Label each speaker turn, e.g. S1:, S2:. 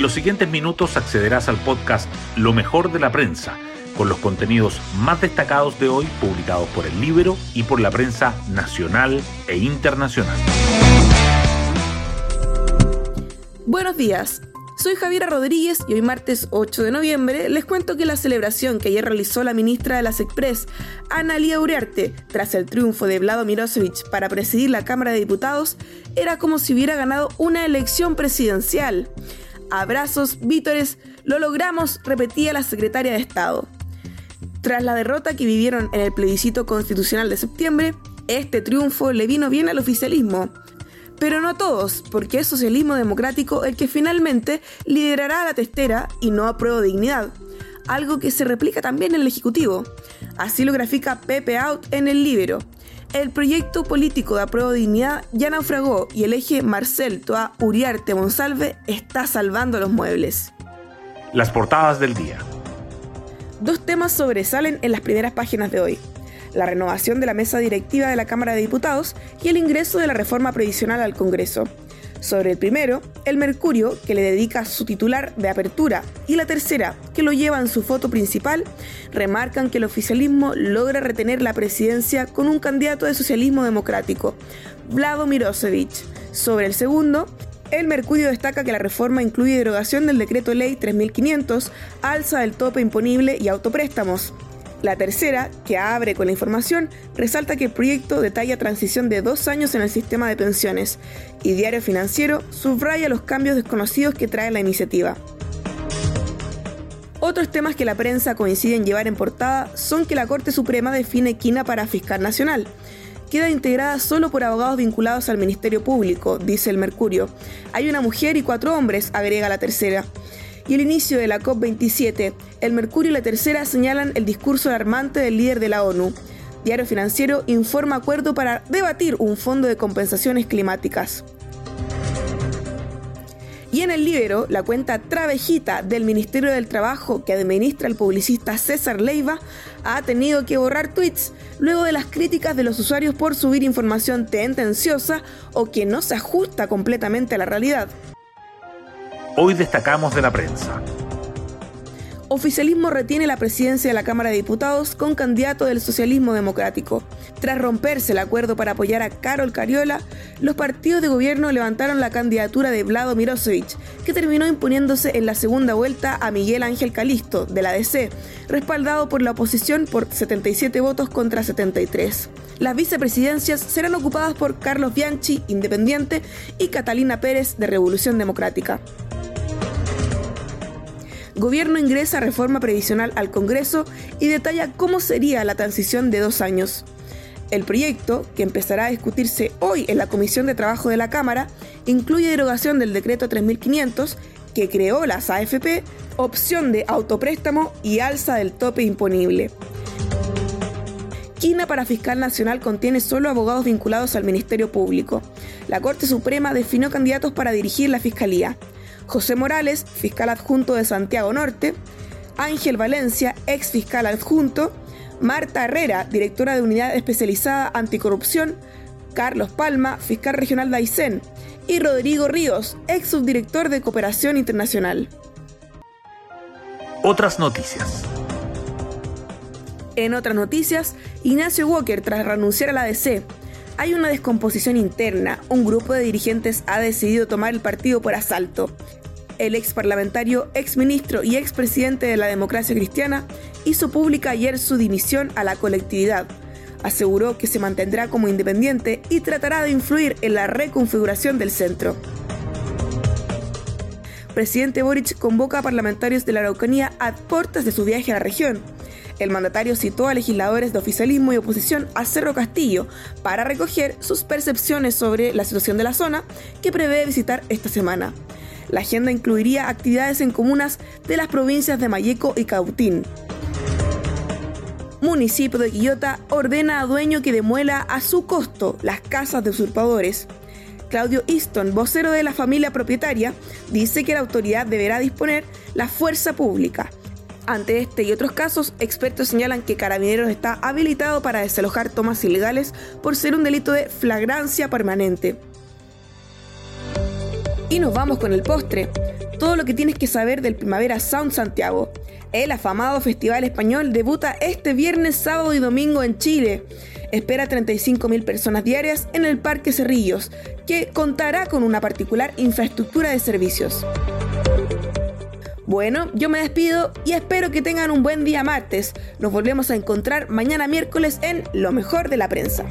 S1: En los siguientes minutos accederás al podcast Lo mejor de la prensa, con los contenidos más destacados de hoy publicados por el Libro y por la prensa nacional e internacional.
S2: Buenos días. Soy Javiera Rodríguez y hoy martes 8 de noviembre les cuento que la celebración que ayer realizó la ministra de las Express, Analia Uriarte, tras el triunfo de Vlado Mirosevic para presidir la Cámara de Diputados, era como si hubiera ganado una elección presidencial. Abrazos, vítores, lo logramos, repetía la secretaria de Estado. Tras la derrota que vivieron en el plebiscito constitucional de septiembre, este triunfo le vino bien al oficialismo pero no a todos, porque es socialismo democrático el que finalmente liderará la testera y no apruebo dignidad, algo que se replica también en el Ejecutivo. Así lo grafica Pepe Out en el Libero. El proyecto político de apruebo dignidad ya naufragó y el eje Marcel Toa Uriarte Monsalve está salvando los muebles.
S1: Las portadas del día.
S2: Dos temas sobresalen en las primeras páginas de hoy la renovación de la mesa directiva de la Cámara de Diputados y el ingreso de la reforma previsional al Congreso. Sobre el primero, el Mercurio, que le dedica su titular de apertura, y la tercera, que lo lleva en su foto principal, remarcan que el oficialismo logra retener la presidencia con un candidato de socialismo democrático, Vlado Mirosevic. Sobre el segundo, el Mercurio destaca que la reforma incluye derogación del decreto ley 3500, alza del tope imponible y autopréstamos. La tercera, que abre con la información, resalta que el proyecto detalla transición de dos años en el sistema de pensiones y Diario Financiero subraya los cambios desconocidos que trae la iniciativa. Otros temas que la prensa coincide en llevar en portada son que la Corte Suprema define quina para fiscal nacional. Queda integrada solo por abogados vinculados al Ministerio Público, dice el Mercurio. Hay una mujer y cuatro hombres, agrega la tercera y el inicio de la COP27, el Mercurio y la Tercera señalan el discurso alarmante del líder de la ONU. Diario Financiero informa acuerdo para debatir un fondo de compensaciones climáticas. Y en el Libero, la cuenta Travejita del Ministerio del Trabajo que administra el publicista César Leiva ha tenido que borrar tweets luego de las críticas de los usuarios por subir información tendenciosa o que no se ajusta completamente a la realidad.
S1: Hoy destacamos de la prensa.
S2: Oficialismo retiene la presidencia de la Cámara de Diputados con candidato del socialismo democrático. Tras romperse el acuerdo para apoyar a Carol Cariola, los partidos de gobierno levantaron la candidatura de Vlado Mirosevic, que terminó imponiéndose en la segunda vuelta a Miguel Ángel Calisto, de la DC, respaldado por la oposición por 77 votos contra 73. Las vicepresidencias serán ocupadas por Carlos Bianchi, independiente, y Catalina Pérez, de Revolución Democrática. Gobierno ingresa reforma previsional al Congreso y detalla cómo sería la transición de dos años. El proyecto, que empezará a discutirse hoy en la Comisión de Trabajo de la Cámara, incluye derogación del decreto 3500 que creó las AFP, opción de autopréstamo y alza del tope imponible. Quina para fiscal nacional contiene solo abogados vinculados al Ministerio Público. La Corte Suprema definió candidatos para dirigir la Fiscalía. José Morales, fiscal adjunto de Santiago Norte, Ángel Valencia, ex fiscal adjunto, Marta Herrera, directora de Unidad Especializada Anticorrupción, Carlos Palma, fiscal regional de Aysén, y Rodrigo Ríos, ex subdirector de Cooperación Internacional.
S1: Otras noticias.
S2: En otras noticias, Ignacio Walker, tras renunciar a la DC, hay una descomposición interna. Un grupo de dirigentes ha decidido tomar el partido por asalto el ex parlamentario, ex ministro y ex presidente de la democracia cristiana, hizo pública ayer su dimisión a la colectividad. Aseguró que se mantendrá como independiente y tratará de influir en la reconfiguración del centro. Presidente Boric convoca a parlamentarios de la Araucanía a puertas de su viaje a la región. El mandatario citó a legisladores de oficialismo y oposición a Cerro Castillo para recoger sus percepciones sobre la situación de la zona que prevé visitar esta semana. La agenda incluiría actividades en comunas de las provincias de Mayeco y Cautín. Municipio de Quillota ordena a dueño que demuela a su costo las casas de usurpadores. Claudio Easton, vocero de la familia propietaria, dice que la autoridad deberá disponer la fuerza pública. Ante este y otros casos, expertos señalan que Carabineros está habilitado para desalojar tomas ilegales por ser un delito de flagrancia permanente. Y nos vamos con el postre. Todo lo que tienes que saber del Primavera Sound Santiago. El afamado Festival Español debuta este viernes, sábado y domingo en Chile. Espera 35.000 personas diarias en el Parque Cerrillos, que contará con una particular infraestructura de servicios. Bueno, yo me despido y espero que tengan un buen día martes. Nos volvemos a encontrar mañana miércoles en Lo mejor de la prensa.